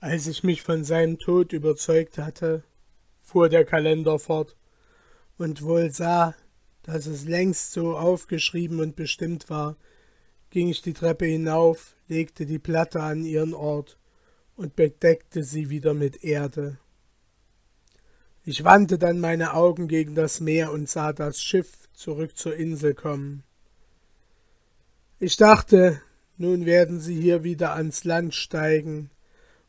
Als ich mich von seinem Tod überzeugt hatte, fuhr der Kalender fort, und wohl sah, dass es längst so aufgeschrieben und bestimmt war, ging ich die Treppe hinauf, legte die Platte an ihren Ort und bedeckte sie wieder mit Erde. Ich wandte dann meine Augen gegen das Meer und sah das Schiff zurück zur Insel kommen. Ich dachte, nun werden sie hier wieder ans Land steigen,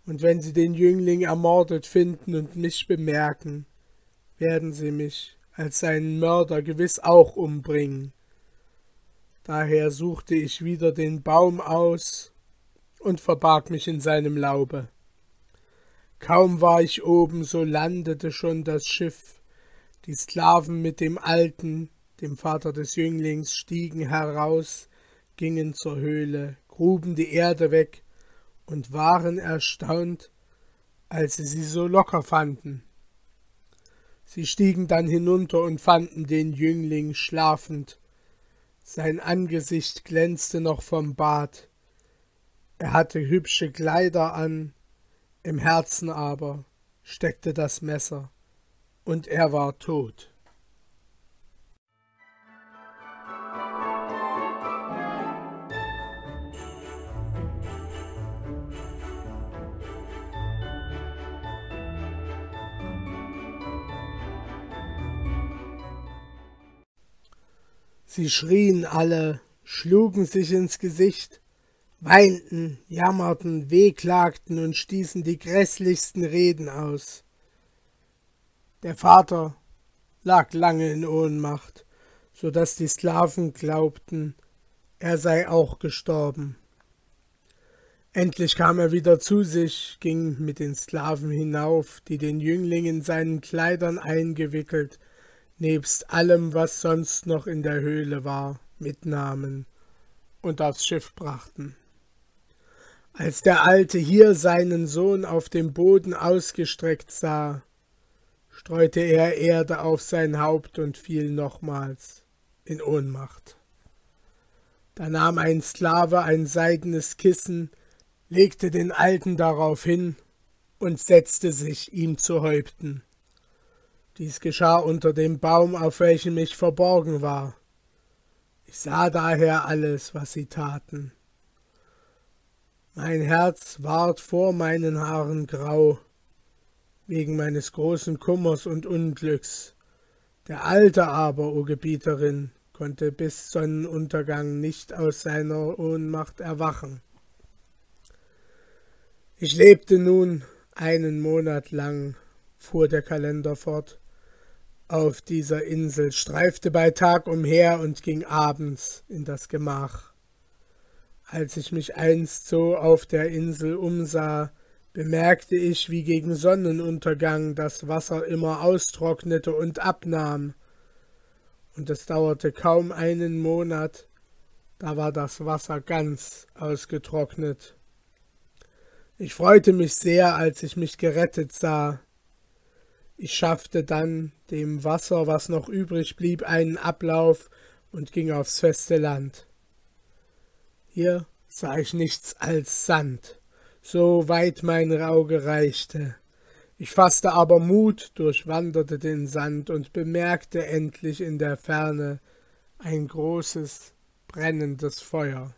und wenn sie den Jüngling ermordet finden und mich bemerken, werden sie mich als seinen Mörder gewiss auch umbringen. Daher suchte ich wieder den Baum aus und verbarg mich in seinem Laube. Kaum war ich oben, so landete schon das Schiff. Die Sklaven mit dem Alten, dem Vater des Jünglings, stiegen heraus, gingen zur Höhle, gruben die Erde weg und waren erstaunt, als sie sie so locker fanden. Sie stiegen dann hinunter und fanden den Jüngling schlafend. Sein Angesicht glänzte noch vom Bad. Er hatte hübsche Kleider an, im Herzen aber steckte das Messer, und er war tot. Sie schrien alle, schlugen sich ins Gesicht, weinten, jammerten, wehklagten und stießen die grässlichsten Reden aus. Der Vater lag lange in Ohnmacht, so dass die Sklaven glaubten, er sei auch gestorben. Endlich kam er wieder zu sich, ging mit den Sklaven hinauf, die den Jüngling in seinen Kleidern eingewickelt, nebst allem, was sonst noch in der Höhle war, mitnahmen und aufs Schiff brachten. Als der Alte hier seinen Sohn auf dem Boden ausgestreckt sah, streute er Erde auf sein Haupt und fiel nochmals in Ohnmacht. Da nahm ein Sklave ein seidenes Kissen, legte den Alten darauf hin und setzte sich ihm zu Häupten. Dies geschah unter dem Baum, auf welchem ich verborgen war. Ich sah daher alles, was sie taten. Mein Herz ward vor meinen Haaren grau, wegen meines großen Kummers und Unglücks. Der Alte aber, o Gebieterin, konnte bis Sonnenuntergang nicht aus seiner Ohnmacht erwachen. Ich lebte nun einen Monat lang, fuhr der Kalender fort, auf dieser Insel, streifte bei Tag umher und ging abends in das Gemach. Als ich mich einst so auf der Insel umsah, bemerkte ich, wie gegen Sonnenuntergang das Wasser immer austrocknete und abnahm. Und es dauerte kaum einen Monat, da war das Wasser ganz ausgetrocknet. Ich freute mich sehr, als ich mich gerettet sah. Ich schaffte dann dem Wasser, was noch übrig blieb, einen Ablauf und ging aufs feste Land. Hier sah ich nichts als Sand, so weit mein Auge reichte. Ich fasste aber Mut, durchwanderte den Sand und bemerkte endlich in der Ferne ein großes, brennendes Feuer.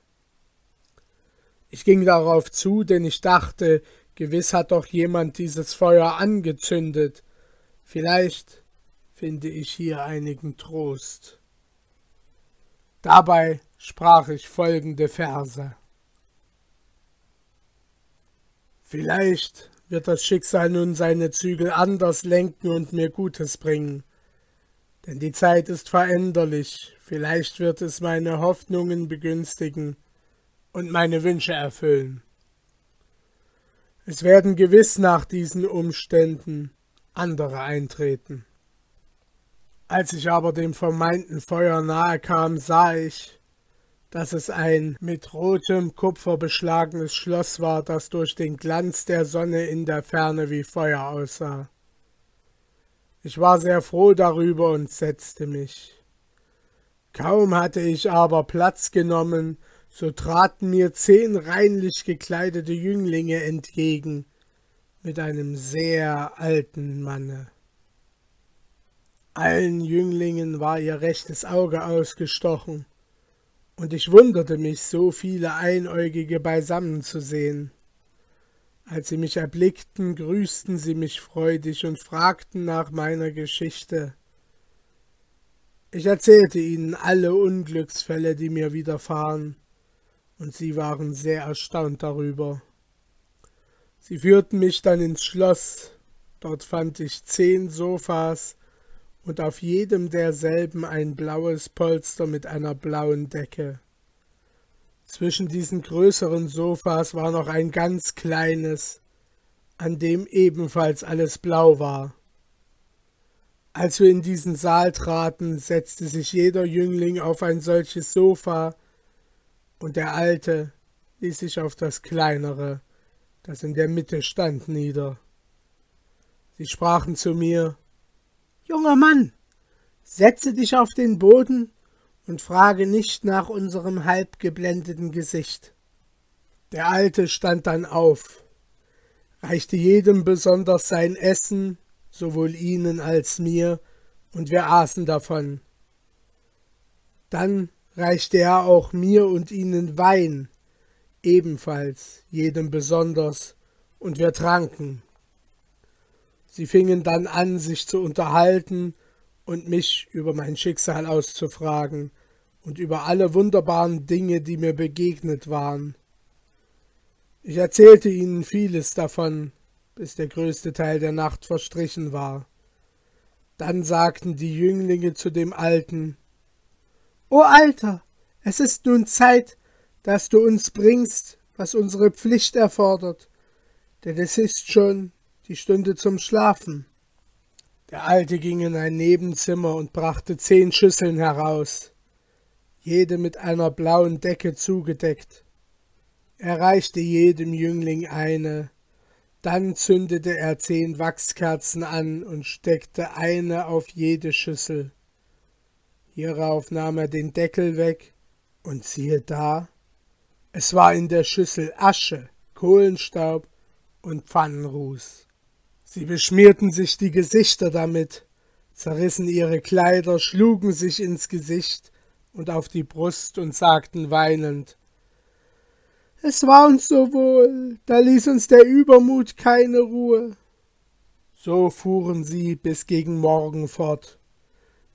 Ich ging darauf zu, denn ich dachte, gewiss hat doch jemand dieses Feuer angezündet. Vielleicht finde ich hier einigen Trost. Dabei sprach ich folgende Verse. Vielleicht wird das Schicksal nun seine Zügel anders lenken und mir Gutes bringen. Denn die Zeit ist veränderlich, vielleicht wird es meine Hoffnungen begünstigen und meine Wünsche erfüllen. Es werden gewiss nach diesen Umständen andere eintreten. Als ich aber dem vermeinten Feuer nahe kam, sah ich, dass es ein mit rotem Kupfer beschlagenes Schloss war, das durch den Glanz der Sonne in der Ferne wie Feuer aussah. Ich war sehr froh darüber und setzte mich. Kaum hatte ich aber Platz genommen, so traten mir zehn reinlich gekleidete Jünglinge entgegen, mit einem sehr alten Manne. Allen Jünglingen war ihr rechtes Auge ausgestochen, und ich wunderte mich, so viele Einäugige beisammen zu sehen. Als sie mich erblickten, grüßten sie mich freudig und fragten nach meiner Geschichte. Ich erzählte ihnen alle Unglücksfälle, die mir widerfahren, und sie waren sehr erstaunt darüber. Sie führten mich dann ins Schloss, dort fand ich zehn Sofas und auf jedem derselben ein blaues Polster mit einer blauen Decke. Zwischen diesen größeren Sofas war noch ein ganz kleines, an dem ebenfalls alles blau war. Als wir in diesen Saal traten, setzte sich jeder Jüngling auf ein solches Sofa, und der Alte ließ sich auf das kleinere, das in der Mitte stand, nieder. Sie sprachen zu mir Junger Mann, setze dich auf den Boden und frage nicht nach unserem halbgeblendeten Gesicht. Der Alte stand dann auf, reichte jedem besonders sein Essen, sowohl ihnen als mir, und wir aßen davon. Dann reichte er auch mir und ihnen Wein, ebenfalls jedem besonders, und wir tranken. Sie fingen dann an, sich zu unterhalten und mich über mein Schicksal auszufragen und über alle wunderbaren Dinge, die mir begegnet waren. Ich erzählte ihnen vieles davon, bis der größte Teil der Nacht verstrichen war. Dann sagten die Jünglinge zu dem Alten O Alter, es ist nun Zeit, dass du uns bringst, was unsere Pflicht erfordert, denn es ist schon die Stunde zum Schlafen. Der Alte ging in ein Nebenzimmer und brachte zehn Schüsseln heraus, jede mit einer blauen Decke zugedeckt. Er reichte jedem Jüngling eine, dann zündete er zehn Wachskerzen an und steckte eine auf jede Schüssel. Hierauf nahm er den Deckel weg, und siehe da, es war in der Schüssel Asche, Kohlenstaub und Pfannenruß. Sie beschmierten sich die Gesichter damit, zerrissen ihre Kleider, schlugen sich ins Gesicht und auf die Brust und sagten weinend Es war uns so wohl, da ließ uns der Übermut keine Ruhe. So fuhren sie bis gegen Morgen fort.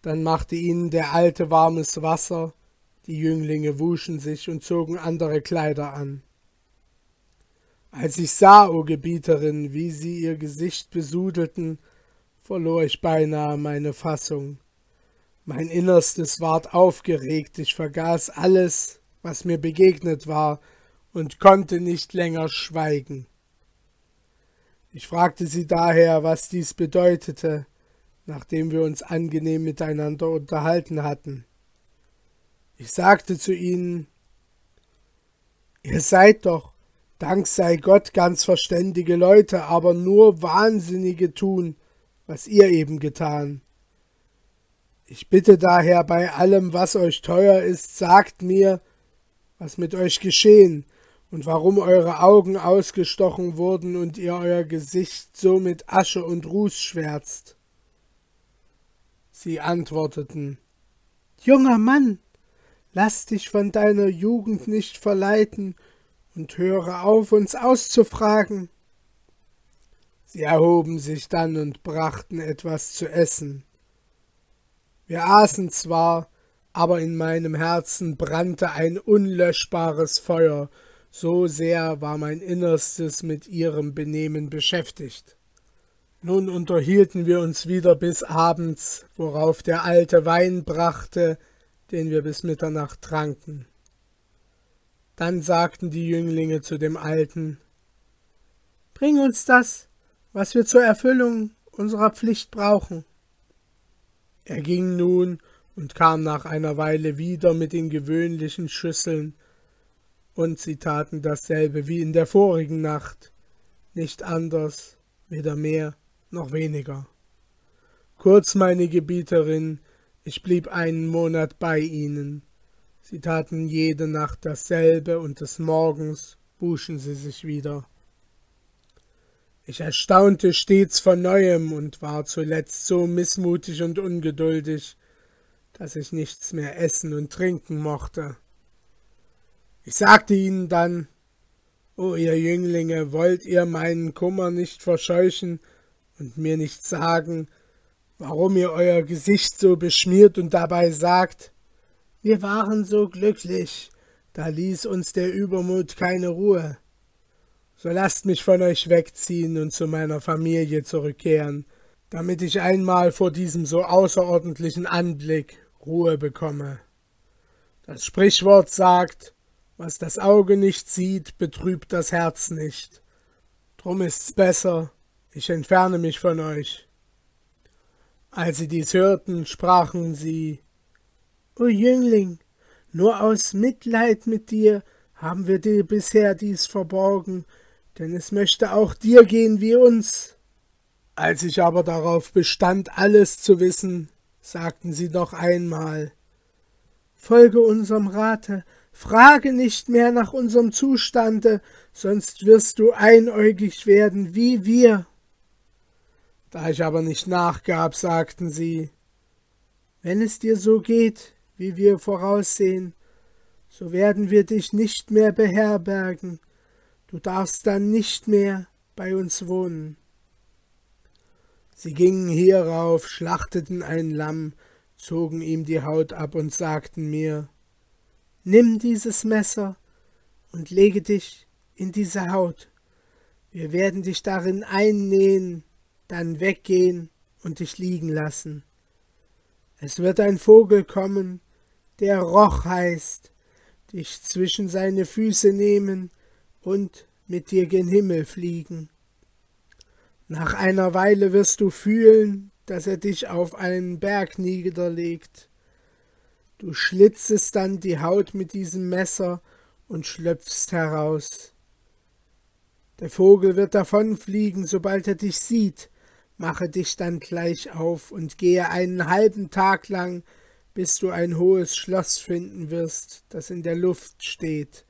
Dann machte ihnen der Alte warmes Wasser, die Jünglinge wuschen sich und zogen andere Kleider an. Als ich sah, o Gebieterin, wie sie ihr Gesicht besudelten, verlor ich beinahe meine Fassung. Mein Innerstes ward aufgeregt, ich vergaß alles, was mir begegnet war, und konnte nicht länger schweigen. Ich fragte sie daher, was dies bedeutete, nachdem wir uns angenehm miteinander unterhalten hatten. Ich sagte zu ihnen, Ihr seid doch Dank sei Gott ganz verständige Leute, aber nur Wahnsinnige tun, was ihr eben getan. Ich bitte daher bei allem, was euch teuer ist, sagt mir, was mit euch geschehen und warum eure Augen ausgestochen wurden und ihr euer Gesicht so mit Asche und Ruß schwärzt. Sie antworteten Junger Mann, lass dich von deiner Jugend nicht verleiten und höre auf, uns auszufragen. Sie erhoben sich dann und brachten etwas zu essen. Wir aßen zwar, aber in meinem Herzen brannte ein unlöschbares Feuer, so sehr war mein Innerstes mit ihrem Benehmen beschäftigt. Nun unterhielten wir uns wieder bis abends, worauf der alte Wein brachte, den wir bis Mitternacht tranken. Dann sagten die Jünglinge zu dem Alten Bring uns das, was wir zur Erfüllung unserer Pflicht brauchen. Er ging nun und kam nach einer Weile wieder mit den gewöhnlichen Schüsseln, und sie taten dasselbe wie in der vorigen Nacht, nicht anders, weder mehr noch weniger. Kurz, meine Gebieterin, ich blieb einen Monat bei ihnen, Sie taten jede Nacht dasselbe, und des Morgens wuschen sie sich wieder. Ich erstaunte stets von neuem und war zuletzt so mißmutig und ungeduldig, dass ich nichts mehr essen und trinken mochte. Ich sagte ihnen dann, O ihr Jünglinge, wollt ihr meinen Kummer nicht verscheuchen und mir nicht sagen, warum ihr euer Gesicht so beschmiert und dabei sagt, wir waren so glücklich, da ließ uns der Übermut keine Ruhe. So lasst mich von euch wegziehen und zu meiner Familie zurückkehren, damit ich einmal vor diesem so außerordentlichen Anblick Ruhe bekomme. Das Sprichwort sagt, was das Auge nicht sieht, betrübt das Herz nicht. Drum ist's besser, ich entferne mich von euch. Als sie dies hörten, sprachen sie O Jüngling, nur aus Mitleid mit dir haben wir dir bisher dies verborgen, denn es möchte auch dir gehen wie uns. Als ich aber darauf bestand, alles zu wissen, sagten sie noch einmal Folge unserem Rate, Frage nicht mehr nach unserem Zustande, sonst wirst du einäugig werden wie wir. Da ich aber nicht nachgab, sagten sie, wenn es dir so geht, wie wir voraussehen, so werden wir dich nicht mehr beherbergen, du darfst dann nicht mehr bei uns wohnen. Sie gingen hierauf, schlachteten ein Lamm, zogen ihm die Haut ab und sagten mir, Nimm dieses Messer und lege dich in diese Haut. Wir werden dich darin einnähen, dann weggehen und dich liegen lassen. Es wird ein Vogel kommen, der Roch heißt, dich zwischen seine Füße nehmen und mit dir gen Himmel fliegen. Nach einer Weile wirst du fühlen, dass er dich auf einen Berg niederlegt. Du schlitzest dann die Haut mit diesem Messer und schlöpfst heraus. Der Vogel wird davonfliegen, sobald er dich sieht. Mache dich dann gleich auf und gehe einen halben Tag lang, bis du ein hohes Schloss finden wirst, das in der Luft steht,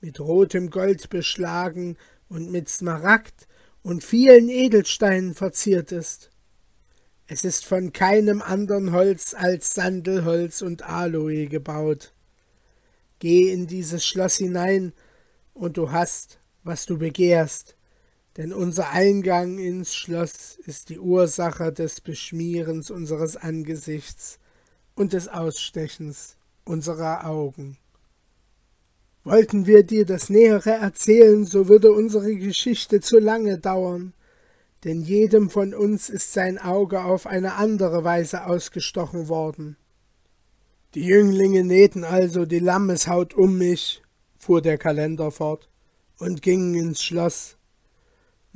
mit rotem Gold beschlagen und mit Smaragd und vielen Edelsteinen verziert ist. Es ist von keinem anderen Holz als Sandelholz und Aloe gebaut. Geh in dieses Schloss hinein, und du hast, was du begehrst, denn unser Eingang ins Schloss ist die Ursache des Beschmierens unseres Angesichts und des Ausstechens unserer Augen. Wollten wir dir das Nähere erzählen, so würde unsere Geschichte zu lange dauern, denn jedem von uns ist sein Auge auf eine andere Weise ausgestochen worden. Die Jünglinge nähten also die Lammeshaut um mich, fuhr der Kalender fort, und gingen ins Schloss.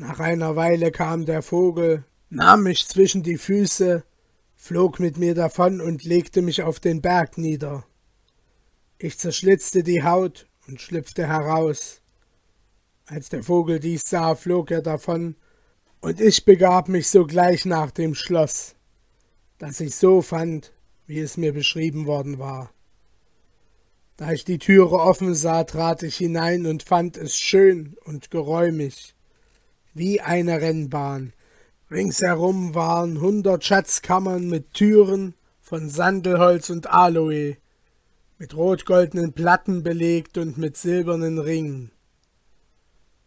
Nach einer Weile kam der Vogel, nahm mich zwischen die Füße, flog mit mir davon und legte mich auf den Berg nieder. Ich zerschlitzte die Haut und schlüpfte heraus. Als der Vogel dies sah, flog er davon und ich begab mich sogleich nach dem Schloss, das ich so fand, wie es mir beschrieben worden war. Da ich die Türe offen sah, trat ich hinein und fand es schön und geräumig, wie eine Rennbahn. Ringsherum waren hundert Schatzkammern mit Türen von Sandelholz und Aloe, mit rotgoldenen Platten belegt und mit silbernen Ringen.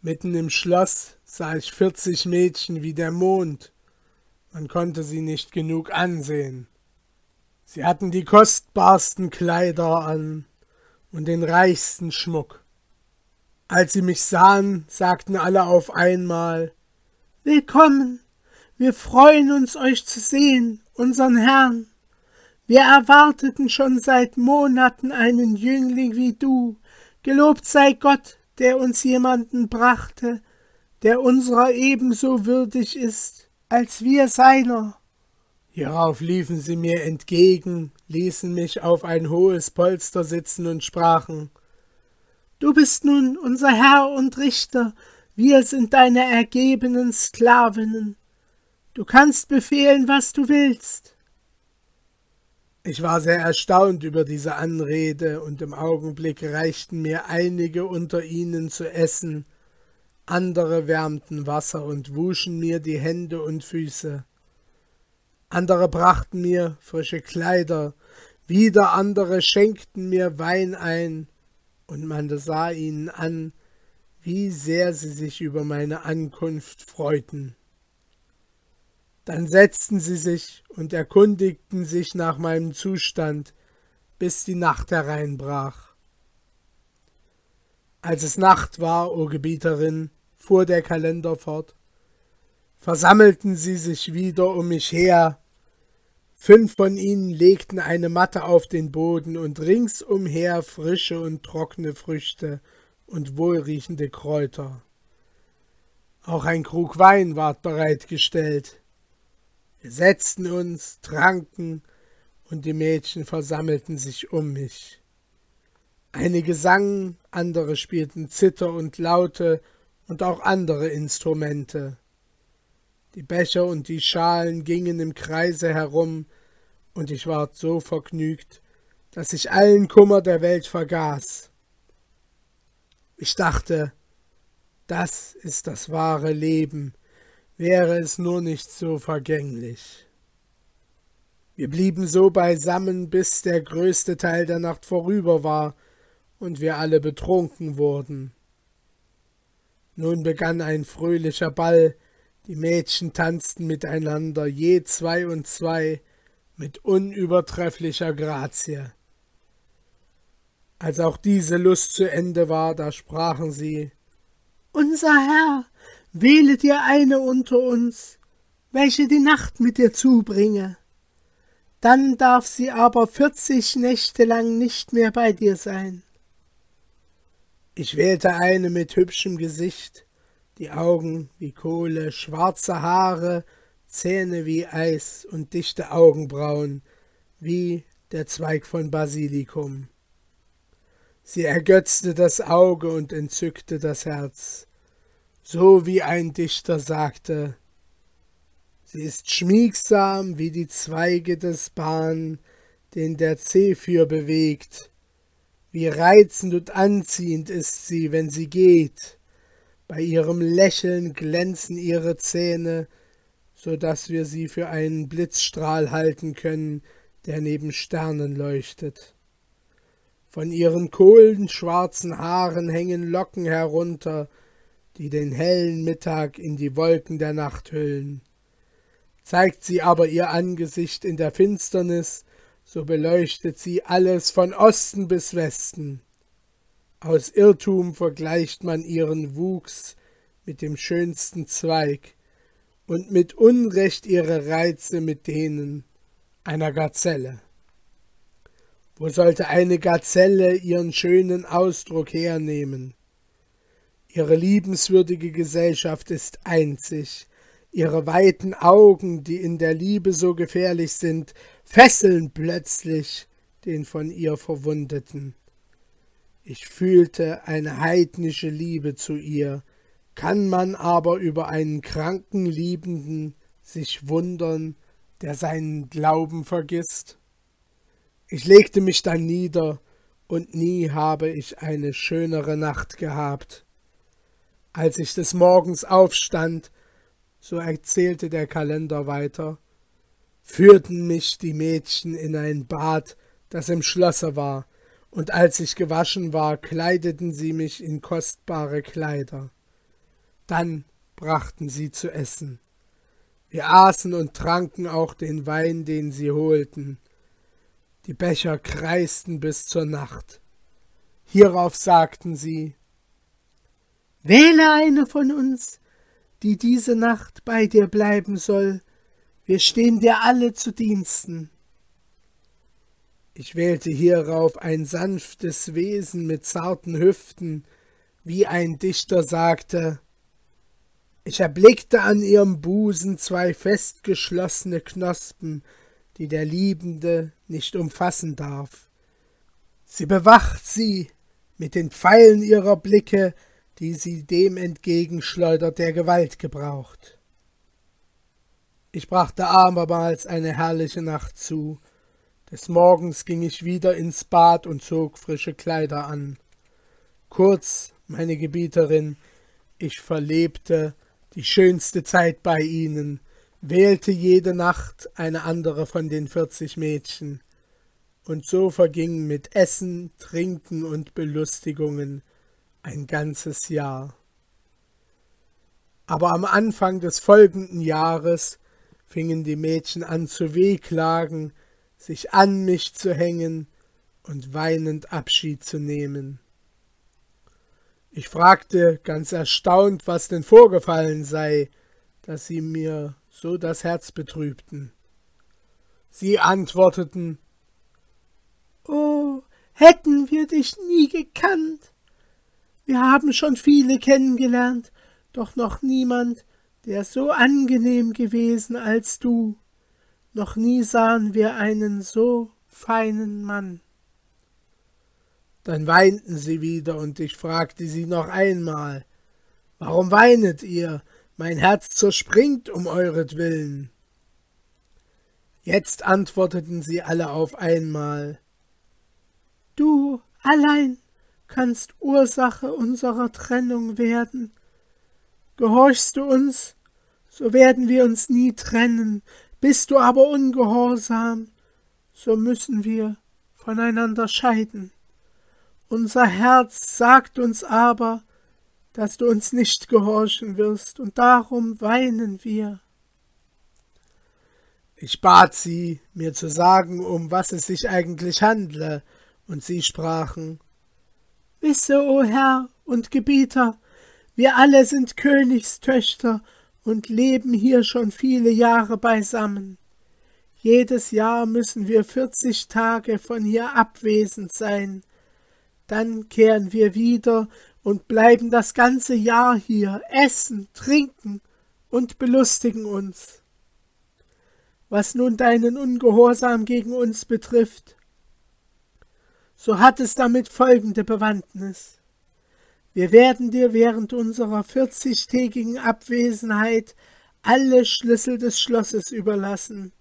Mitten im Schloss sah ich vierzig Mädchen wie der Mond. Man konnte sie nicht genug ansehen. Sie hatten die kostbarsten Kleider an und den reichsten Schmuck. Als sie mich sahen, sagten alle auf einmal Willkommen, wir freuen uns, euch zu sehen, unseren Herrn. Wir erwarteten schon seit Monaten einen Jüngling wie du. Gelobt sei Gott, der uns jemanden brachte, der unserer ebenso würdig ist als wir seiner. Hierauf liefen sie mir entgegen, ließen mich auf ein hohes Polster sitzen und sprachen Du bist nun unser Herr und Richter, wir sind deine ergebenen Sklavinnen. Du kannst befehlen, was du willst. Ich war sehr erstaunt über diese Anrede, und im Augenblick reichten mir einige unter ihnen zu essen, andere wärmten Wasser und wuschen mir die Hände und Füße. Andere brachten mir frische Kleider, wieder andere schenkten mir Wein ein, und man sah ihnen an, wie sehr sie sich über meine Ankunft freuten. Dann setzten sie sich und erkundigten sich nach meinem Zustand, bis die Nacht hereinbrach. Als es Nacht war, o Gebieterin, fuhr der Kalender fort, versammelten sie sich wieder um mich her. Fünf von ihnen legten eine Matte auf den Boden und ringsumher frische und trockene Früchte und wohlriechende Kräuter. Auch ein Krug Wein ward bereitgestellt. Wir setzten uns, tranken, und die Mädchen versammelten sich um mich. Einige sangen, andere spielten Zither und Laute und auch andere Instrumente. Die Becher und die Schalen gingen im Kreise herum, und ich ward so vergnügt, dass ich allen Kummer der Welt vergaß. Ich dachte, das ist das wahre Leben, wäre es nur nicht so vergänglich. Wir blieben so beisammen, bis der größte Teil der Nacht vorüber war und wir alle betrunken wurden. Nun begann ein fröhlicher Ball, die Mädchen tanzten miteinander, je zwei und zwei, mit unübertrefflicher Grazie. Als auch diese Lust zu Ende war, da sprachen sie Unser Herr, wähle dir eine unter uns, welche die Nacht mit dir zubringe. Dann darf sie aber vierzig Nächte lang nicht mehr bei dir sein. Ich wählte eine mit hübschem Gesicht, die Augen wie Kohle, schwarze Haare, Zähne wie Eis und dichte Augenbrauen wie der Zweig von Basilikum. Sie ergötzte das Auge und entzückte das Herz, so wie ein Dichter sagte, Sie ist schmiegsam wie die Zweige des Bahn, den der Zephyr bewegt, wie reizend und anziehend ist sie, wenn sie geht. Bei ihrem Lächeln glänzen ihre Zähne, so dass wir sie für einen Blitzstrahl halten können, der neben Sternen leuchtet. Von ihren kohlenschwarzen Haaren hängen Locken herunter, die den hellen Mittag in die Wolken der Nacht hüllen. Zeigt sie aber ihr Angesicht in der Finsternis, so beleuchtet sie alles von Osten bis Westen. Aus Irrtum vergleicht man ihren Wuchs mit dem schönsten Zweig und mit Unrecht ihre Reize mit denen einer Gazelle. Wo sollte eine Gazelle ihren schönen Ausdruck hernehmen? Ihre liebenswürdige Gesellschaft ist einzig, Ihre weiten Augen, die in der Liebe so gefährlich sind, fesseln plötzlich den von ihr Verwundeten. Ich fühlte eine heidnische Liebe zu ihr, kann man aber über einen kranken Liebenden sich wundern, der seinen Glauben vergisst? Ich legte mich dann nieder, und nie habe ich eine schönere Nacht gehabt. Als ich des Morgens aufstand, so erzählte der Kalender weiter, führten mich die Mädchen in ein Bad, das im Schlosse war, und als ich gewaschen war, kleideten sie mich in kostbare Kleider. Dann brachten sie zu essen. Wir aßen und tranken auch den Wein, den sie holten. Die Becher kreisten bis zur Nacht. Hierauf sagten sie Wähle eine von uns, die diese Nacht bei dir bleiben soll. Wir stehen dir alle zu Diensten. Ich wählte hierauf ein sanftes Wesen mit zarten Hüften, wie ein Dichter sagte. Ich erblickte an ihrem Busen zwei festgeschlossene Knospen, die der Liebende nicht umfassen darf. Sie bewacht sie mit den Pfeilen ihrer Blicke, die sie dem entgegenschleudert, der Gewalt gebraucht. Ich brachte abermals eine herrliche Nacht zu. Des Morgens ging ich wieder ins Bad und zog frische Kleider an. Kurz, meine Gebieterin, Ich verlebte die schönste Zeit bei ihnen, wählte jede Nacht eine andere von den vierzig Mädchen, und so verging mit Essen, Trinken und Belustigungen ein ganzes Jahr. Aber am Anfang des folgenden Jahres fingen die Mädchen an zu wehklagen, sich an mich zu hängen und weinend Abschied zu nehmen. Ich fragte ganz erstaunt, was denn vorgefallen sei, dass sie mir so das Herz betrübten. Sie antworteten Oh, hätten wir dich nie gekannt. Wir haben schon viele kennengelernt, doch noch niemand, der so angenehm gewesen als du. Noch nie sahen wir einen so feinen Mann. Dann weinten sie wieder, und ich fragte sie noch einmal Warum weinet ihr? Mein Herz zerspringt um euretwillen. Jetzt antworteten sie alle auf einmal Du allein kannst Ursache unserer Trennung werden. Gehorchst du uns, so werden wir uns nie trennen, bist du aber ungehorsam, so müssen wir voneinander scheiden. Unser Herz sagt uns aber, dass du uns nicht gehorchen wirst, und darum weinen wir. Ich bat sie, mir zu sagen, um was es sich eigentlich handle, und sie sprachen Wisse, o Herr und Gebieter, wir alle sind Königstöchter und leben hier schon viele Jahre beisammen. Jedes Jahr müssen wir vierzig Tage von hier abwesend sein, dann kehren wir wieder und bleiben das ganze Jahr hier, essen, trinken und belustigen uns. Was nun deinen Ungehorsam gegen uns betrifft, so hat es damit folgende Bewandtnis. Wir werden dir während unserer vierzigtägigen Abwesenheit alle Schlüssel des Schlosses überlassen.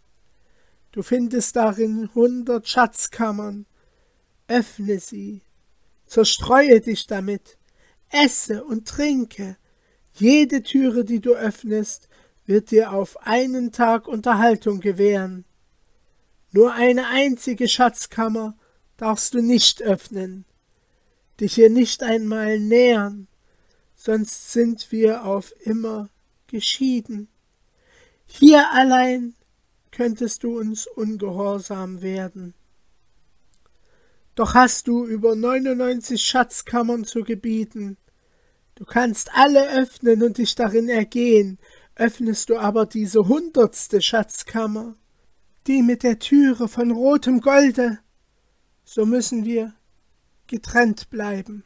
Du findest darin hundert Schatzkammern. Öffne sie, zerstreue dich damit, esse und trinke. Jede Türe, die du öffnest, wird dir auf einen Tag Unterhaltung gewähren. Nur eine einzige Schatzkammer darfst du nicht öffnen, dich hier nicht einmal nähern, sonst sind wir auf immer geschieden. Hier allein könntest du uns ungehorsam werden. Doch hast du über 99 Schatzkammern zu gebieten. Du kannst alle öffnen und dich darin ergehen, öffnest du aber diese hundertste Schatzkammer, die mit der Türe von rotem Golde, so müssen wir getrennt bleiben.